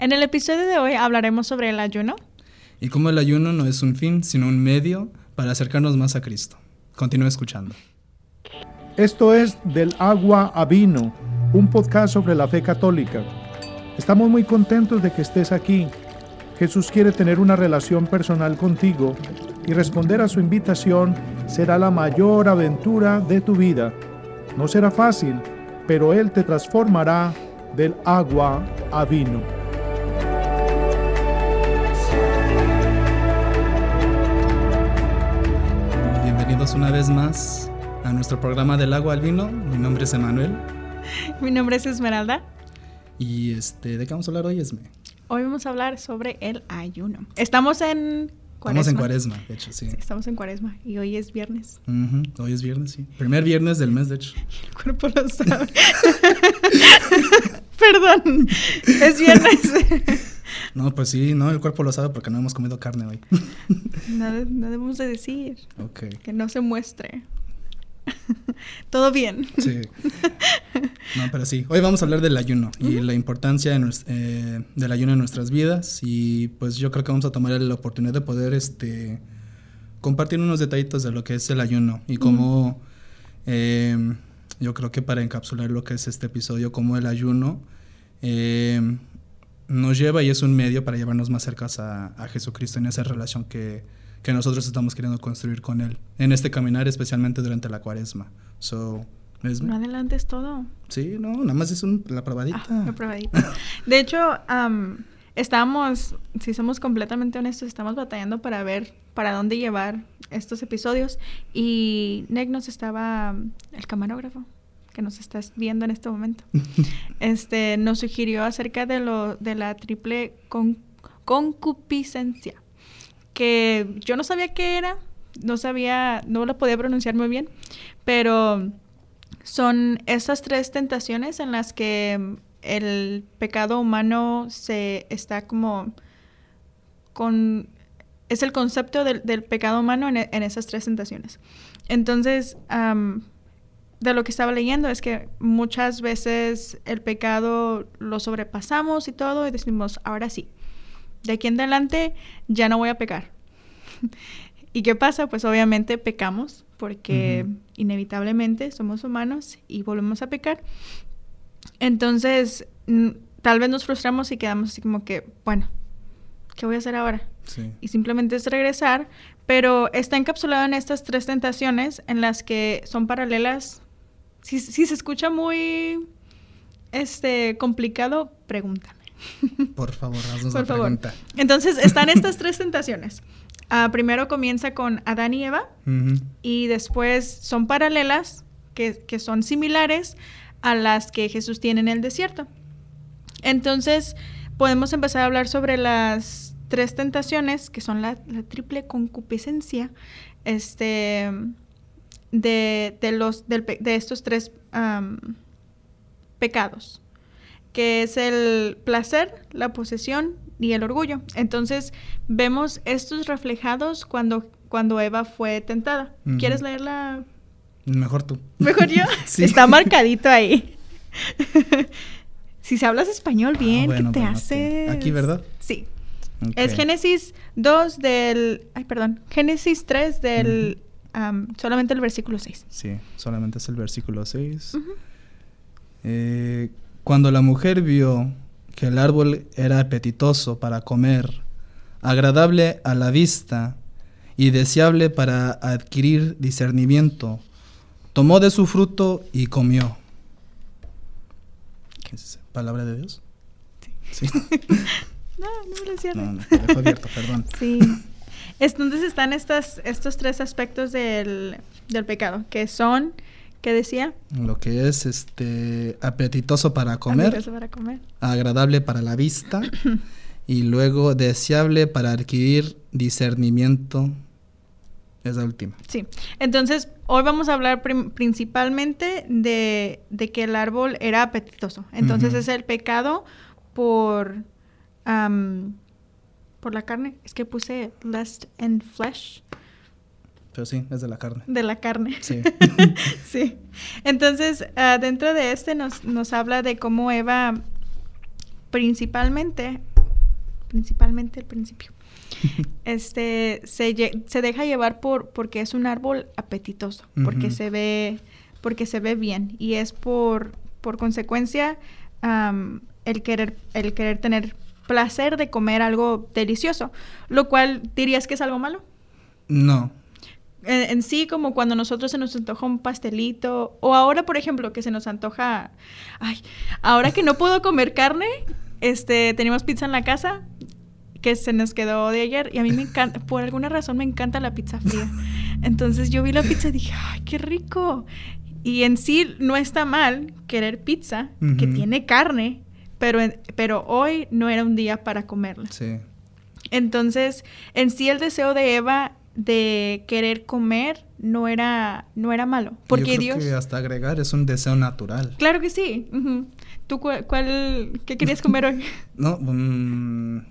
En el episodio de hoy hablaremos sobre el ayuno. Y cómo el ayuno no es un fin, sino un medio para acercarnos más a Cristo. Continúa escuchando. Esto es Del agua a vino, un podcast sobre la fe católica. Estamos muy contentos de que estés aquí. Jesús quiere tener una relación personal contigo y responder a su invitación será la mayor aventura de tu vida. No será fácil, pero Él te transformará del agua a vino. Bienvenidos una vez más a nuestro programa del agua al vino. Mi nombre es Emanuel. Mi nombre es Esmeralda. Y este, ¿de qué vamos a hablar hoy, Esme? Hoy vamos a hablar sobre el ayuno. Estestamos en Estamos en cuaresma, de hecho, sí. Estamos en cuaresma y hoy es viernes. Hoy es viernes, sí. Primer viernes del mes, de hecho. El cuerpo lo sabe. Perdón, es viernes. no, pues sí, no, el cuerpo lo sabe porque no hemos comido carne hoy. no, debemos de decir. Ok. Que no se muestre. Todo bien. Sí. No, pero sí. Hoy vamos a hablar del ayuno y la importancia eh, del ayuno en nuestras vidas. Y pues yo creo que vamos a tomar la oportunidad de poder este, compartir unos detallitos de lo que es el ayuno y cómo em, yo creo que para encapsular lo que es este episodio, cómo el ayuno em, nos lleva y es un medio para llevarnos más cerca a Jesucristo en esa relación que que nosotros estamos queriendo construir con Él en este caminar, especialmente durante la cuaresma. So, No adelantes todo. Sí, no, nada más es la probadita. Ah, la probadita. De hecho, estamos, si somos completamente honestos, estamos batallando para ver para dónde llevar estos episodios. Y Nick nos estaba, el camarógrafo, que nos estás viendo en este momento, este, nos sugirió acerca de, lo, de la triple concupiscencia que yo no sabía qué era, no sabía, no lo podía pronunciar muy bien, pero son esas tres tentaciones en las que el pecado humano se está como con es el concepto del, pecado humano en, esas tres tentaciones. Entonces, de lo que estaba leyendo es que muchas veces el pecado lo sobrepasamos y todo y decimos, ahora sí, de aquí en adelante ya no voy a pecar. ¿Y qué pasa? Pues obviamente pecamos porque inevitablemente somos humanos y volvemos a pecar. Entonces, tal vez nos frustramos y quedamos así como que, bueno, ¿qué voy a hacer ahora? Y simplemente es regresar, pero está encapsulado en estas tres tentaciones en las que son paralelas. Si, si se escucha muy este, complicado, pregúntame. Por favor, haznos Por favor. pregunta. Entonces, están estas tres tentaciones. Ah, primero comienza con Adán y Eva y después son paralelas, que, son similares a las que Jesús tiene en el desierto. Entonces, podemos empezar a hablar sobre las tres tentaciones, que son la, triple concupiscencia, este, de, los, de estos tres pecados que es el placer, la posesión y el orgullo. Entonces, vemos estos reflejados cuando, cuando Eva fue tentada. ¿Quieres leerla? Mejor tú. ¿Mejor yo? sí. Está marcadito ahí. si se hablas español bien, ah, ¿qué te hace? Aquí, ¿verdad? Sí. Es Génesis 2 del... Ay, perdón. Génesis 3 del... solamente el versículo 6. Sí, solamente es el versículo 6. eh, cuando la mujer vio que el árbol era apetitoso para comer, agradable a la vista y deseable para adquirir discernimiento, tomó de su fruto y comió. ¿Qué es ¿Palabra de Dios? Sí. no, no me lo cierro. No, no, abierto, perdón. Sí. Entonces están estas, estos tres aspectos del, del pecado, que son ¿Qué decía? Lo que es este apetitoso para comer. Apetitoso para comer. Agradable para la vista. y luego deseable para adquirir discernimiento. Es la última. Sí. Entonces, hoy vamos a hablar principalmente de, que el árbol era apetitoso. Entonces, es el pecado por, por la carne. Es que puse lust and flesh. Pero sí, es de la carne. De la carne. Sí. sí. Entonces, uh, dentro de este nos, nos habla de cómo Eva principalmente principalmente el principio. este se, se, deja llevar por porque es un árbol apetitoso, porque se ve porque se ve bien y es por por consecuencia el querer el querer tener placer de comer algo delicioso, lo cual dirías que es algo malo. No. En, sí, como cuando nosotros se nos antoja un pastelito, o ahora, por ejemplo, que se nos antoja, ay, ahora que no puedo comer carne, este, tenemos pizza en la casa, que se nos quedó de ayer, y a mí me encanta, por alguna razón me encanta la pizza fría. Entonces yo vi la pizza y dije, ay, qué rico. Y en sí no está mal querer pizza, que tiene carne, pero, pero hoy no era un día para comerla. Sí. Entonces, en sí el deseo de Eva de querer comer no era, no era malo. Porque Yo creo Dios. Que hasta agregar es un deseo natural. Claro que sí. ¿Tú cuál, qué querías comer hoy? no, um,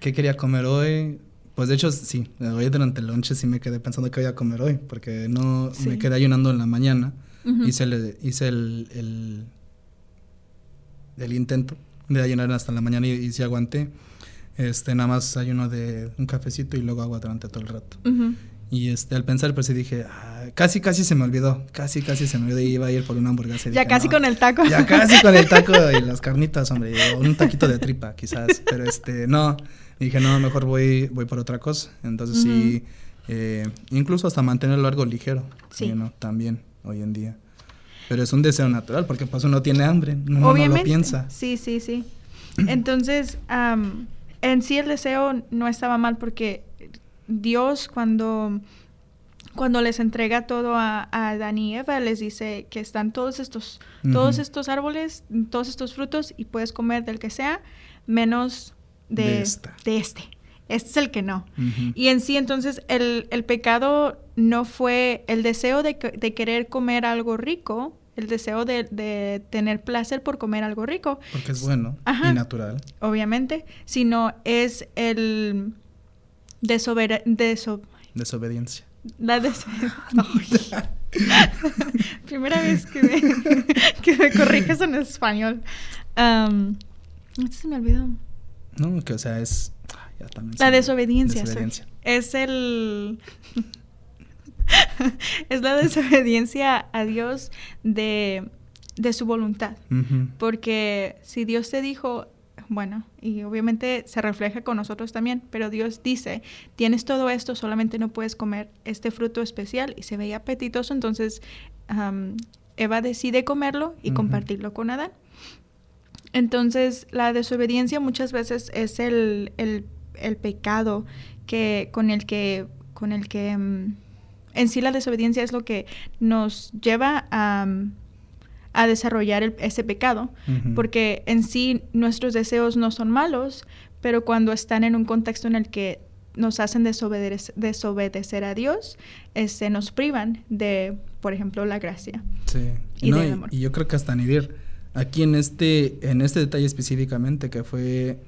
¿qué quería comer hoy? Pues de hecho, sí, hoy durante el lunch sí me quedé pensando qué voy a comer hoy, porque no me quedé ayunando en la mañana. Hice, el, hice el, el intento de ayunar hasta la mañana y, sí aguanté. Este, nada más ayuno de un cafecito y luego agua durante todo el rato. Y este, al pensar, pues sí dije, ah, casi, casi se me olvidó, casi, casi se me olvidó y iba a ir por una hamburguesa. ya casi con el taco. Ya casi con el taco y las carnitas, hombre, o un taquito de tripa, quizás. Pero este, no, dije, no, mejor voy, voy por otra cosa. Entonces sí, eh, incluso hasta mantenerlo algo ligero, sí. también hoy en día. Pero es un deseo natural, porque pues uno tiene hambre, uno no lo piensa. Sí, sí, sí. Entonces, en sí el deseo no estaba mal porque Dios cuando, cuando les entrega todo a, a Adán y Eva, les dice que están todos estos, todos estos árboles, todos estos frutos y puedes comer del que sea, menos de, de, este. Este es el que no. Y en sí, entonces, el, el, pecado no fue el deseo de, de, querer comer algo rico, el deseo de, de, tener placer por comer algo rico. Porque es bueno y natural. Obviamente, sino es el desobediencia. La desobediencia. Primera vez que me, que me corriges en español. Um, se me olvidó. No, que o sea, es la desobediencia. Es el... es la desobediencia a Dios de, de su voluntad. Porque si Dios te dijo, bueno, y obviamente se refleja con nosotros también, pero Dios dice, tienes todo esto, solamente no puedes comer este fruto especial y se veía apetitoso, entonces Eva decide comerlo y compartirlo con Adán. Entonces la desobediencia muchas veces es el, el el pecado que, con el que, con el que mm, en sí la desobediencia es lo que nos lleva a, a desarrollar ese pecado, porque en sí nuestros deseos no son malos, pero cuando están en un contexto en el que nos hacen desobedecer, desobedecer a Dios, este, nos privan de, por ejemplo, la gracia. Sí. Y, y, yo creo que hasta Nidir, aquí en este, en este detalle específicamente, que fue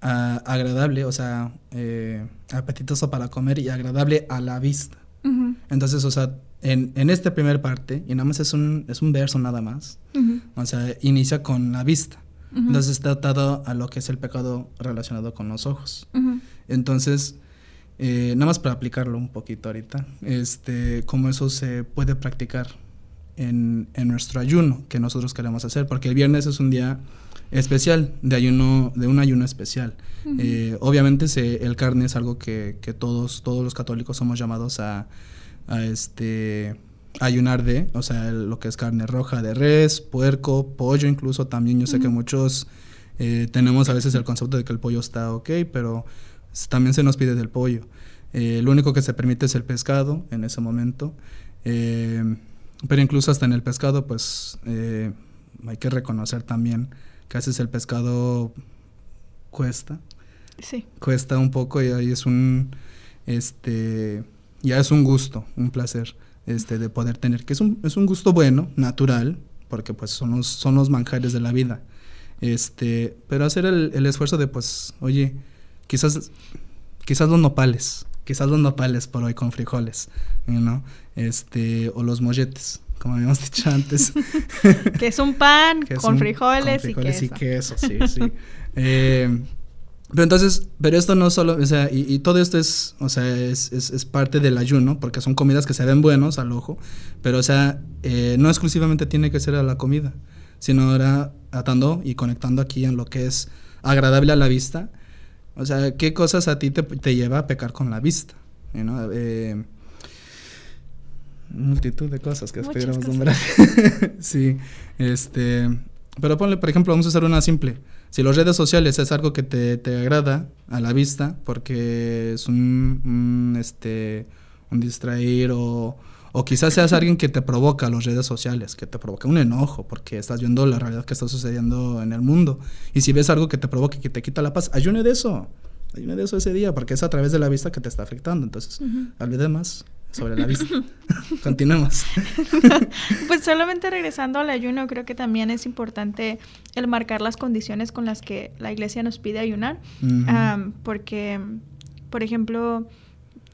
agradable, o sea, eh, apetitoso para comer y agradable a la vista. Entonces, o sea, en, en esta primera parte, y nada más es un, es un verso nada más, o sea, inicia con la vista. Entonces está atado a lo que es el pecado relacionado con los ojos. Entonces, eh, nada más para aplicarlo un poquito ahorita, este, cómo eso se puede practicar en, en nuestro ayuno que nosotros queremos hacer, porque el viernes es un día especial, de ayuno, de un ayuno especial. Eh, obviamente se, el carne es algo que, que, todos, todos los católicos somos llamados a, a este ayunar de, o sea, lo que es carne roja de res, puerco, pollo incluso también. Yo sé que muchos eh, tenemos a veces el concepto de que el pollo está ok, pero también se nos pide del pollo. Eh, lo único que se permite es el pescado en ese momento. pero incluso hasta en el pescado, pues hay que reconocer también que haces el pescado cuesta. Sí. Cuesta un poco y ahí es un, este, ya es un gusto, un placer, este, de poder tener, que es un, es un gusto bueno, natural, porque pues son los, son los manjares de la vida. Este, pero hacer el, el esfuerzo de pues, oye, quizás, quizás los nopales, quizás los nopales por hoy con frijoles, ¿no? Este, o los molletes como habíamos dicho antes. que es un pan con, frijoles, y queso. sí, sí. Eh, Pero entonces, pero esto no solo, o sea, y, todo esto es, o sea, es, es, parte del ayuno, porque son comidas que se ven buenos al ojo, pero o sea, eh, no exclusivamente tiene que ser a la comida, sino ahora atando y conectando aquí en lo que es agradable a la vista. O sea, ¿qué cosas a ti te, te lleva a pecar con la vista? Eh, multitud de cosas que pudiéramos nombrar. sí, este, pero ponle, por ejemplo, vamos a hacer una simple. Si las redes sociales es algo que te, te agrada a la vista, porque es un, este, un distraer o, o quizás seas alguien que te provoca las redes sociales, que te provoca un enojo, porque estás viendo la realidad que está sucediendo en el mundo. Y si ves algo que te provoca y que te quita la paz, ayune de eso. Ayune de eso ese día, porque es a través de la vista que te está afectando. Entonces, uh más sobre la vista. Continuemos. pues solamente regresando al ayuno, creo que también es importante el marcar las condiciones con las que la iglesia nos pide ayunar, porque, por ejemplo,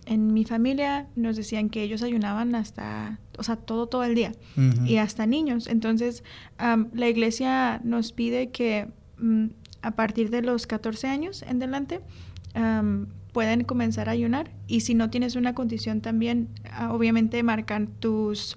en mi familia nos decían que ellos ayunaban hasta, o sea, todo, todo el día, y hasta niños. Entonces, la iglesia nos pide que mm, a partir de los 14 años en adelante, pueden comenzar a ayunar y si no tienes una condición también, ah, obviamente marcan tus,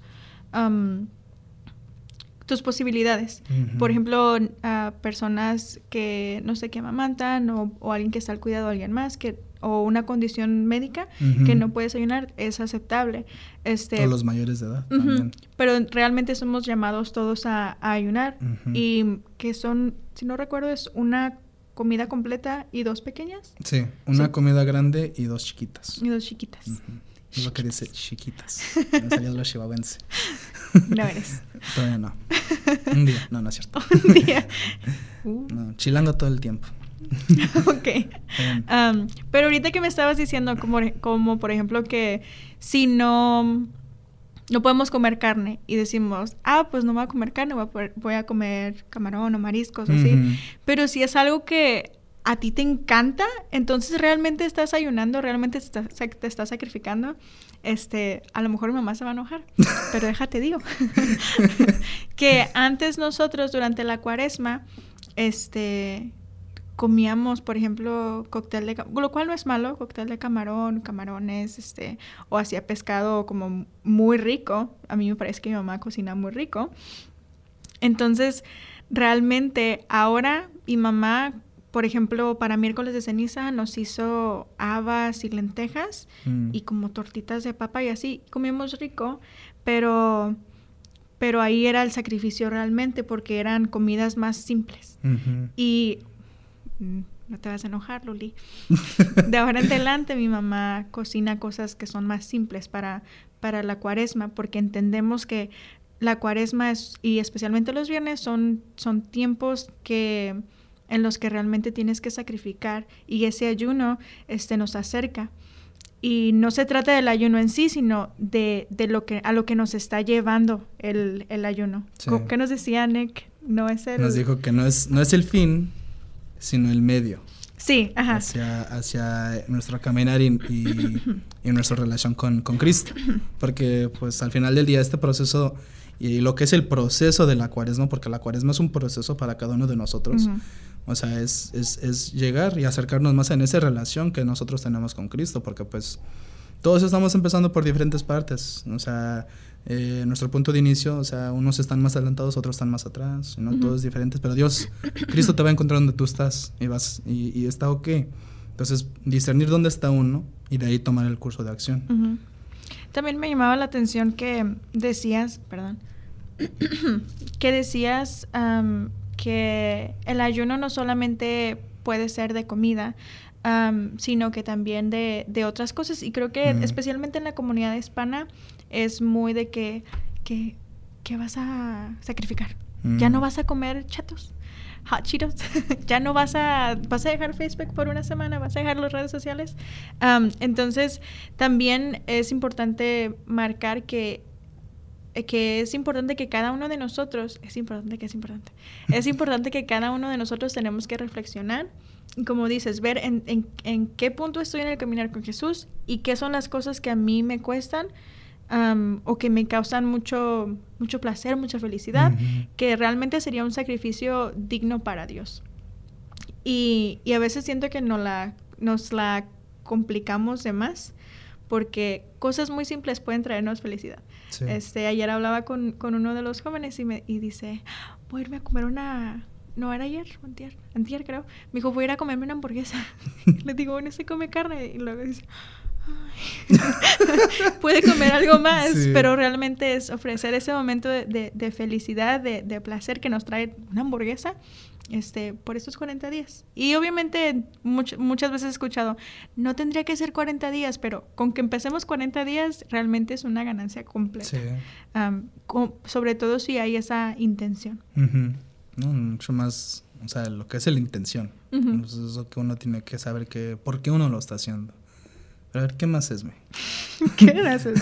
tus posibilidades. Por ejemplo, a personas que no sé qué amamantan o, o, alguien que está al cuidado de alguien más que o una condición médica que no puedes ayunar es aceptable. Este, los mayores de edad. Pero realmente somos llamados todos a, a ayunar y que son, si no recuerdo, es una comida completa y dos pequeñas. Sí, una comida grande y dos chiquitas. Y dos chiquitas. Es lo que dice chiquitas. Me salió lo chihuahuense. No eres. Todavía no. Un día. No, no es cierto. Un día. No, chilando todo el tiempo. ok. pero ahorita que me estabas diciendo, como, como por ejemplo que si no no podemos comer carne y decimos, ah, pues no voy a comer carne, voy a, comer camarón o mariscos, así. Pero si es algo que a ti te encanta, entonces realmente estás ayunando, realmente te estás, sacrificando, este, a lo mejor mi mamá se va a enojar, pero déjate digo, que antes nosotros durante la cuaresma, este, comíamos, por ejemplo, cóctel de, lo cual no es malo, cóctel de camarón, camarones, este, o hacía pescado como muy rico. A mí me parece que mi mamá cocina muy rico. Entonces, realmente ahora mi mamá, por ejemplo, para miércoles de ceniza nos hizo habas y lentejas mm. y como tortitas de papa y así. Comimos rico, pero pero ahí era el sacrificio realmente porque eran comidas más simples. Y no te vas a enojar, Luli. De ahora en adelante mi mamá cocina cosas que son más simples para, para la cuaresma, porque entendemos que la cuaresma es, y especialmente los viernes son, son tiempos que en los que realmente tienes que sacrificar y ese ayuno este, nos acerca. Y no se trata del ayuno en sí, sino de, de lo que, a lo que nos está llevando el, el ayuno. ¿Qué nos decía Nick? No es el... Nos dijo que no es, no es el fin, sino el medio. Sí, ajá. Hacia, hacia nuestro caminar y, y, nuestra relación con, con, Cristo. Porque pues al final del día este proceso y lo que es el proceso de la cuaresma, porque la cuaresma es un proceso para cada uno de nosotros. O sea, es, es, es, llegar y acercarnos más en esa relación que nosotros tenemos con Cristo, porque pues todos estamos empezando por diferentes partes. O sea, eh, nuestro punto de inicio, o sea, unos están más adelantados, otros están más atrás, ¿no? Todos diferentes, pero Dios, Cristo te va a encontrar donde tú estás y vas, y, está ok. Entonces, discernir dónde está uno y de ahí tomar el curso de acción. También me llamaba la atención que decías, perdón, que decías que el ayuno no solamente puede ser de comida, sino que también de, de, otras cosas. Y creo que especialmente en la comunidad hispana es muy de que, que, vas a sacrificar. Ya no mm. vas a comer chatos. Hot Cheetos. ya no vas a, vas a dejar Facebook por una semana, vas a dejar las redes sociales. entonces, también es importante marcar que que es importante que cada uno de nosotros, es importante que es importante, es importante que cada uno de nosotros tenemos que reflexionar como dices, ver en, en, qué punto estoy en el caminar con Jesús y qué son las cosas que a mí me cuestan o que me causan mucho, mucho placer, mucha felicidad, que realmente sería un sacrificio digno para Dios. Y, y a veces siento que no la, nos la complicamos de más porque cosas muy simples pueden traernos felicidad. Sí. Este, ayer hablaba con, con uno de los jóvenes y, me, y dice, voy a irme a comer una... No, era ayer, antier, antier creo. Me dijo, voy a ir a comerme una hamburguesa. Le digo, bueno, se come carne. Y luego dice, puede comer algo más, Sí. pero realmente es ofrecer ese momento de, de- de felicidad, de, de placer que nos trae una hamburguesa este, por estos 40 días. Y obviamente much- muchas veces he escuchado, no tendría que ser 40 días, pero con que empecemos 40 días realmente es una ganancia completa. Sí. Sobre todo si hay esa intención. Ujú. No, mucho más, o sea, lo que es la intención. Eso es lo que uno tiene que saber que, por qué uno lo está haciendo. Pero a ver, ¿qué más es, me? ¿Qué gracias?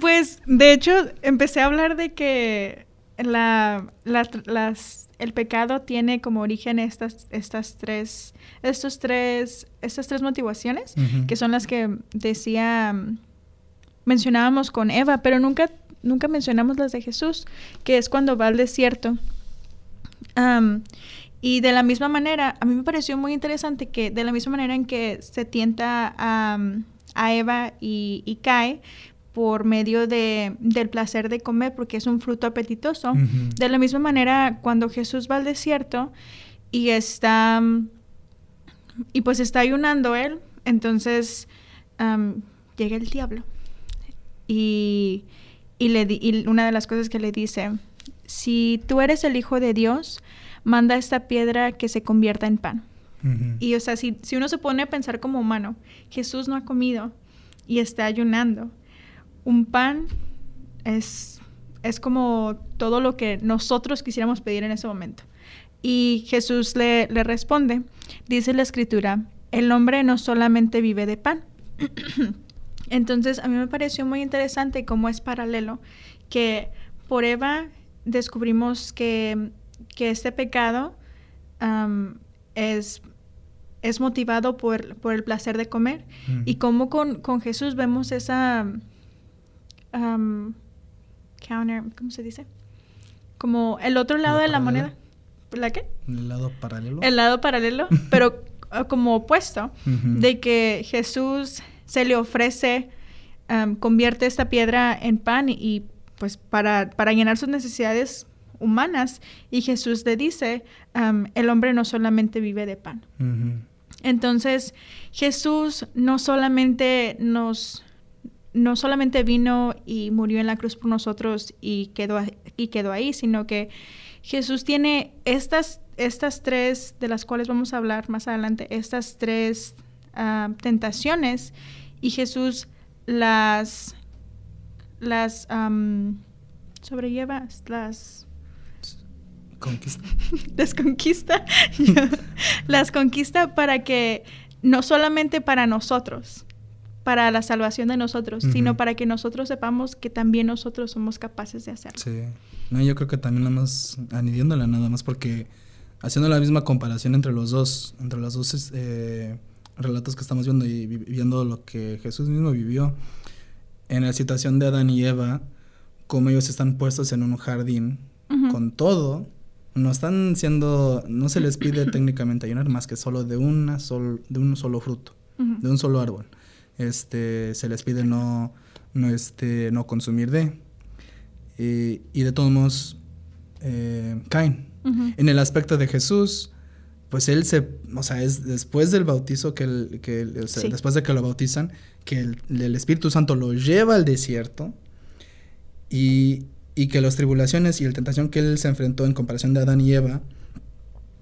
pues, de hecho, empecé a hablar de que la, la- las, el pecado tiene como origen estas, estas tres, estos tres, estas tres motivaciones, que son las que decía, mencionábamos con Eva, pero nunca, nunca mencionamos las de Jesús, que es cuando va al desierto. Y de la misma manera, a mí me pareció muy interesante que de la misma manera en que se tienta a, a Eva y, y cae por medio de, del placer de comer, porque es un fruto apetitoso, de la misma manera cuando Jesús va al desierto y está, y pues está ayunando él, entonces llega el diablo y, y, le di- y una de las cosas que le dice, si tú eres el Hijo de Dios, manda esta piedra que se convierta en pan. Y o sea, si, si uno se pone a pensar como humano, Jesús no ha comido y está ayunando. Un pan es, es como todo lo que nosotros quisiéramos pedir en ese momento. Y Jesús le, le responde, dice la escritura, el hombre no solamente vive de pan. Entonces a mí me pareció muy interesante cómo es paralelo, que por Eva descubrimos que, que este pecado es, es motivado por, por el placer de comer y cómo con, con Jesús vemos esa counter, ¿cómo se dice? Como el otro lado ¿La de la moneda. ¿La qué? ¿El lado paralelo? El lado paralelo, pero ah, como opuesto, de que Jesús se le ofrece, convierte esta piedra en pan y, pues para, para llenar sus necesidades humanas y Jesús le dice, el hombre no solamente vive de pan. Entonces, Jesús no solamente nos no solamente vino y murió en la cruz por nosotros y quedó, y quedó ahí, sino que Jesús tiene estas, estas tres, de las cuales vamos a hablar más adelante, estas tres ah, tentaciones, y Jesús las, las am, sobrelleva, las Conquista. las conquista, las conquista para que no solamente para nosotros, para la salvación de nosotros, sino para que nosotros sepamos que también nosotros somos capaces de hacerlo. Sí. No, yo creo que también nada más añadiéndola nada más porque haciendo la misma comparación entre los dos, entre los dos eh, relatos que estamos viendo y vi- viendo lo que Jesús mismo vivió en la situación de Adán y Eva, como ellos están puestos en un jardín con todo, no están siendo, no se les pide técnicamente ayunar más que solo de una sol, de un solo fruto, de un solo árbol. Este, se les pide no, no, este, no consumir de. Y, y de todos modos, eh, caen. En el aspecto de Jesús, pues él se, o sea, es después del bautizo que, el- que el- o sea, Sí. después de que lo bautizan, que el, el Espíritu Santo lo lleva al desierto y, y que las tribulaciones y la tentación que él se enfrentó en comparación de Adán y Eva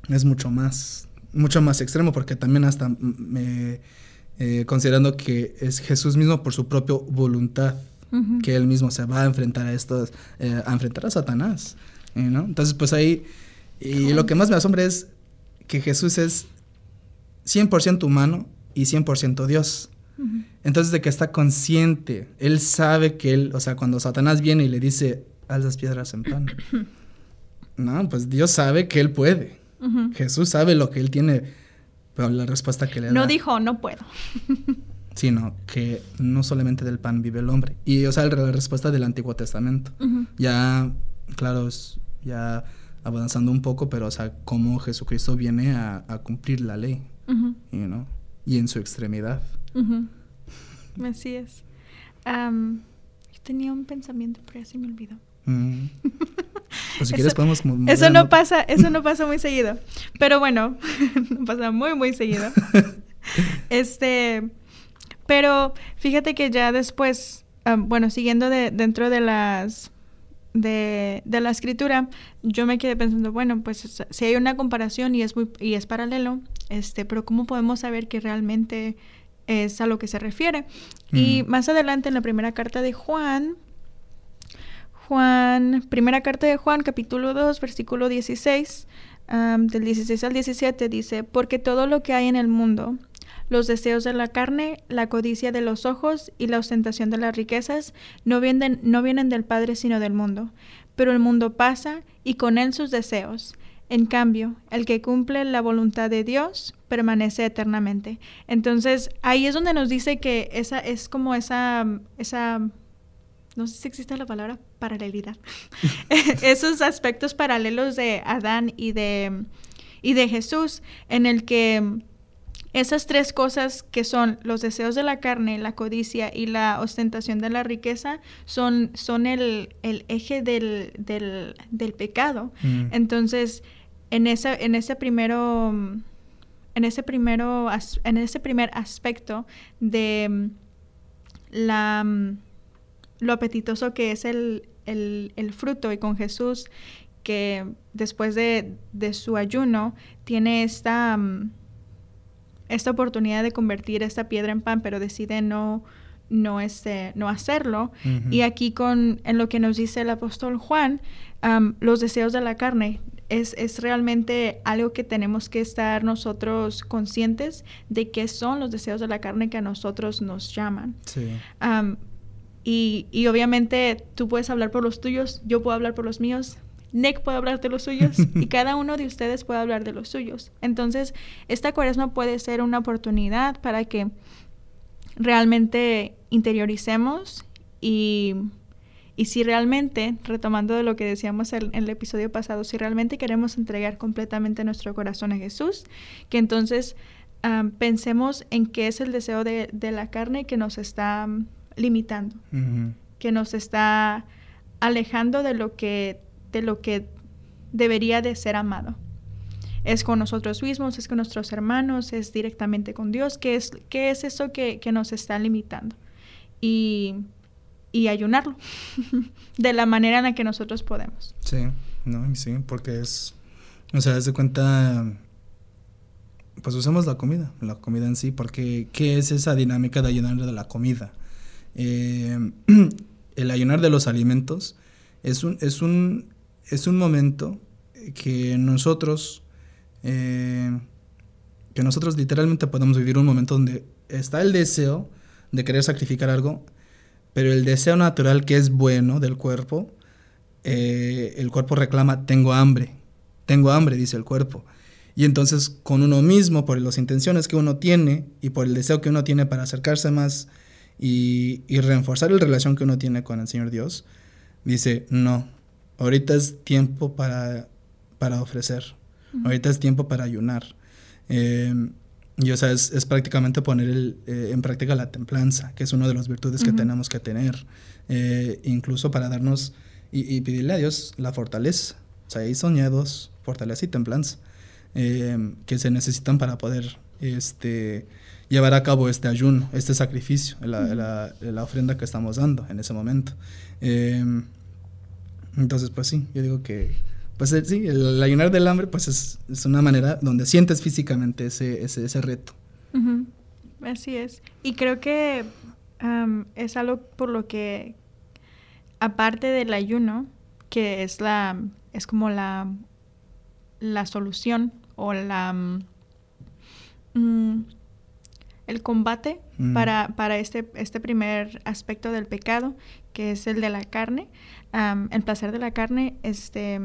es mucho más, mucho más extremo porque también hasta me, eh, considerando que es Jesús mismo por su propia voluntad que él mismo se va a enfrentar a estos, eh, a enfrentar a Satanás, eh, ¿no? Entonces, pues ahí, y lo que más me asombra es que Jesús es 100% humano y 100% Dios. Entonces, de que está consciente, él sabe que él, o sea, cuando Satanás viene y le dice, haz las piedras en pan, no, pues Dios sabe que él puede. Jesús sabe lo que él tiene, pero la respuesta que le da. No dijo, no puedo. Sino que no solamente del pan vive el hombre. Y, o sea, la respuesta del Antiguo Testamento. Ya, claro, es- ya avanzando un poco, pero o sea, cómo Jesucristo viene a, cumplir la ley, y en su extremidad. Así es. tenía un pensamiento, pero ya se me olvidó. Mm. Pues si quieres podemos... Eso no pasa, eso no pasa muy seguido. Pero bueno, pasa muy, muy seguido. este, pero fíjate que ya después, bueno, siguiendo de, dentro de las de, de, la escritura, yo me quedé pensando, bueno, pues si hay una comparación y es muy y es paralelo, este, pero cómo podemos saber que realmente es a lo que se refiere. Y más adelante en la primera carta de Juan, Juan, primera carta de Juan, capítulo 2, versículo 16, del 16 al 17, dice, porque todo lo que hay en el mundo, los deseos de la carne, la codicia de los ojos y la ostentación de las riquezas, no vienen, no vienen del Padre sino del mundo. Pero el mundo pasa y con él sus deseos. En cambio, el que cumple la voluntad de Dios permanece eternamente. Entonces, ahí es donde nos dice que esa es como esa, esa no sé si existe la palabra paralelidad, esos aspectos paralelos de Adán y de, y de Jesús, en el que esas tres cosas que son los deseos de la carne, la codicia y la ostentación de la riqueza son, son el, eje del, pecado. Mm. Entonces, en, esa, en ese primero, en ese primero, en ese primer aspecto de la lo apetitoso que es el, fruto y con Jesús que después de, su ayuno tiene esta, mm, esta oportunidad de convertir esta piedra en pan, pero decide no, no, este, no hacerlo. Y aquí con en lo que nos dice el apóstol Juan, los deseos de la carne. Es, es, realmente algo que tenemos que estar nosotros conscientes de qué son los deseos de la carne que a nosotros nos llaman. Sí. Y, y, obviamente tú puedes hablar por los tuyos, yo puedo hablar por los míos, Nick puede hablar de los suyos y cada uno de ustedes puede hablar de los suyos. Entonces, esta cuaresma puede ser una oportunidad para que realmente interioricemos y, y si realmente, retomando de lo que decíamos en, el episodio pasado, si realmente queremos entregar completamente nuestro corazón a Jesús, que entonces pensemos en qué es el deseo de, de la carne que nos está limitando, que nos está alejando de lo que, de lo que debería de ser amado. Es con nosotros mismos, es con nuestros hermanos, es directamente con Dios. ¿Qué es, qué es eso que, nos está limitando? Y, y ayunarlo de la manera en la que nosotros podemos. Sí, no, sí, porque es, o sea, de cuenta, pues usamos la comida, la comida en sí, porque ¿qué es esa dinámica de ayunar de la comida? Eh, el ayunar de los alimentos es un, es un, es un momento que nosotros, eh, que nosotros literalmente podemos vivir un momento donde está el deseo de querer sacrificar algo, pero el deseo natural que es bueno del cuerpo, eh, el cuerpo reclama, tengo hambre, tengo hambre, dice el cuerpo. Y entonces con uno mismo, por las intenciones que uno tiene y por el deseo que uno tiene para acercarse más y, y reforzar la relación que uno tiene con el Señor Dios, dice, no, ahorita es tiempo para, para ofrecer, ahorita es tiempo para ayunar. Eh, y o sea, es, es prácticamente poner el, eh, en práctica la templanza, que es una de las virtudes que tenemos que tener, eh, incluso para darnos y, y, pedirle a Dios la fortaleza. O sea, ahí son dos, fortaleza y templanza, que se necesitan para poder este, llevar a cabo este ayuno, este sacrificio, la, la, ofrenda que estamos dando en ese momento. Em, entonces, pues sí, yo digo que, pues eh, sí, el, ayunar del hambre, pues es, es, una manera donde sientes físicamente ese, ese, ese reto. Así es. Y creo que es algo por lo que, aparte del ayuno, que es la, es como la, la solución o la... Mm, el combate mm. para, para este, este primer aspecto del pecado, que es el de la carne, el placer de la carne, este,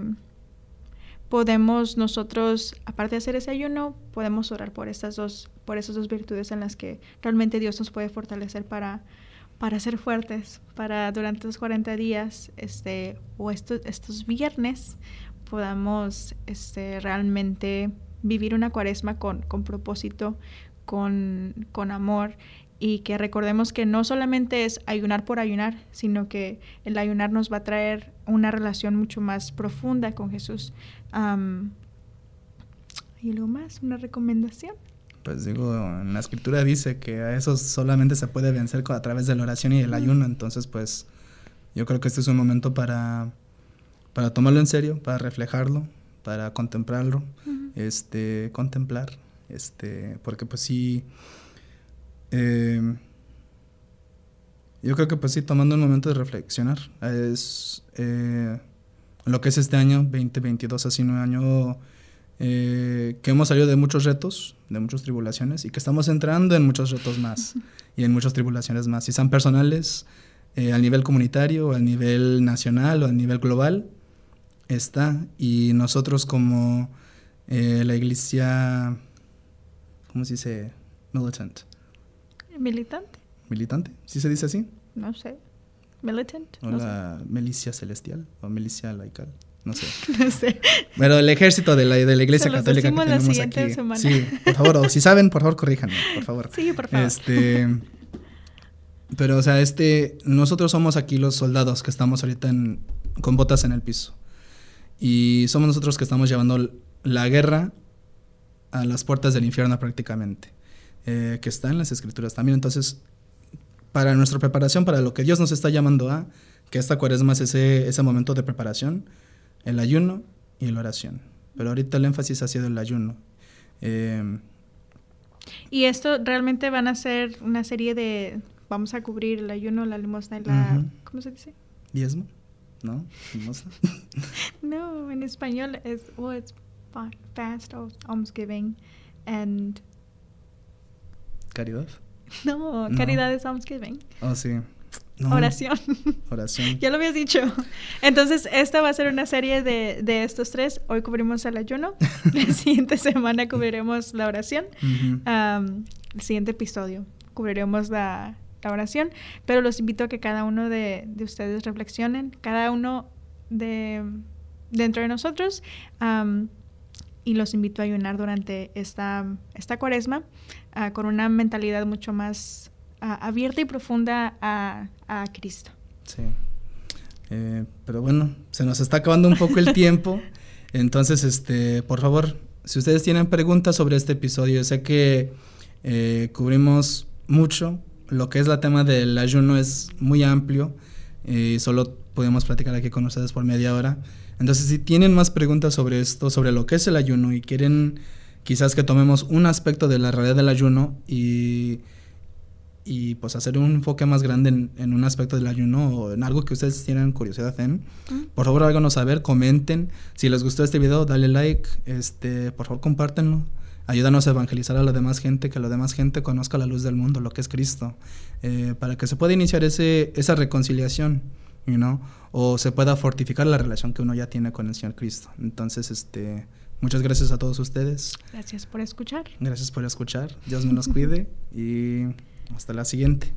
podemos nosotros, aparte de hacer ese ayuno, podemos orar por estas dos, por esas dos virtudes en las que realmente Dios nos puede fortalecer para, para ser fuertes, para durante los 40 días, este, o estos, estos viernes, podamos este, realmente vivir una cuaresma con, con propósito, con, con amor y que recordemos que no solamente es ayunar por ayunar, sino que el ayunar nos va a traer una relación mucho más profunda con Jesús. ¿Y algo más? ¿Una recomendación? Pues digo, en la escritura dice que a eso solamente se puede vencer a través de la oración y el ayuno, entonces pues yo creo que este es un momento para, para tomarlo en serio, para reflejarlo, para contemplarlo, este, contemplar, este, porque pues sí eh, yo creo que pues sí, tomando un momento de reflexionar, es eh, lo que es este año, 2022, así un año eh, que hemos salido de muchos retos, de muchas tribulaciones y que estamos entrando en muchos retos más y en muchas tribulaciones más, si sean personales, al nivel comunitario, al nivel nacional o al nivel global, está. Y nosotros como la iglesia, ¿cómo se dice? Militant. Militante. ¿Militante? ¿Sí se dice así? No sé. Militant. O no la milicia celestial o milicia laical. No sé. no sé. Pero el ejército de la, de la iglesia Se católica que la tenemos siguiente aquí. semana. Sí, por favor, o si saben, por favor, corríjanme, por favor. Sí, por favor. Este. Pero, o sea, este. Nosotros somos aquí los soldados que estamos ahorita en, con botas en el piso. Y somos nosotros que estamos llevando la guerra a las puertas del infierno prácticamente. Eh, que está en las escrituras también. Entonces, para nuestra preparación, para lo que Dios nos está llamando a, que esta cuaresma es ese, ese momento de preparación, el ayuno y la oración. Pero ahorita el énfasis ha sido el ayuno. Eh, Y esto realmente van a ser una serie de... Vamos a cubrir el ayuno, la limosna y la... Ujú. ¿Cómo se dice? ¿Diezmo? ¿No? ¿Limosna? No, en español es... Oh, it's fa- fast almsgiving. And... ¿Caridad? No, No. caridad es almsgiving. Oh, sí. No, Oración. Oración. ya lo habías dicho. Entonces, esta va a ser una serie de, de estos tres. Hoy cubrimos el ayuno. La siguiente semana cubriremos la oración. Am, el siguiente episodio cubriremos la, la oración, pero los invito a que cada uno de, de ustedes reflexionen, cada uno de dentro de nosotros, y los invito a ayunar durante esta, esta cuaresma ah, con una mentalidad mucho más ah, abierta y profunda a, a Cristo. Sí. Eh, pero bueno, se nos está acabando un poco el tiempo. Entonces, este, por favor, si ustedes tienen preguntas sobre este episodio, sé que eh, cubrimos mucho. Lo que es la tema del ayuno es muy amplio y solo podemos platicar aquí con ustedes por media hora. Entonces, si tienen más preguntas sobre esto, sobre lo que es el ayuno y quieren quizás que tomemos un aspecto de la realidad del ayuno y, y pues hacer un enfoque más grande en, en un aspecto del ayuno o en algo que ustedes tienen curiosidad en, Mm. por favor háganos saber, comenten. Si les gustó este video, dale like, este, por favor compártenlo. Ayúdanos a evangelizar a la demás gente, que la demás gente conozca la luz del mundo, lo que es Cristo, eh, para que se pueda iniciar ese, esa reconciliación, you know, o se pueda fortificar la relación que uno ya tiene con el Señor Cristo. Entonces, este, muchas gracias a todos ustedes. Gracias por escuchar. Gracias por escuchar. Dios me los cuide y hasta la siguiente.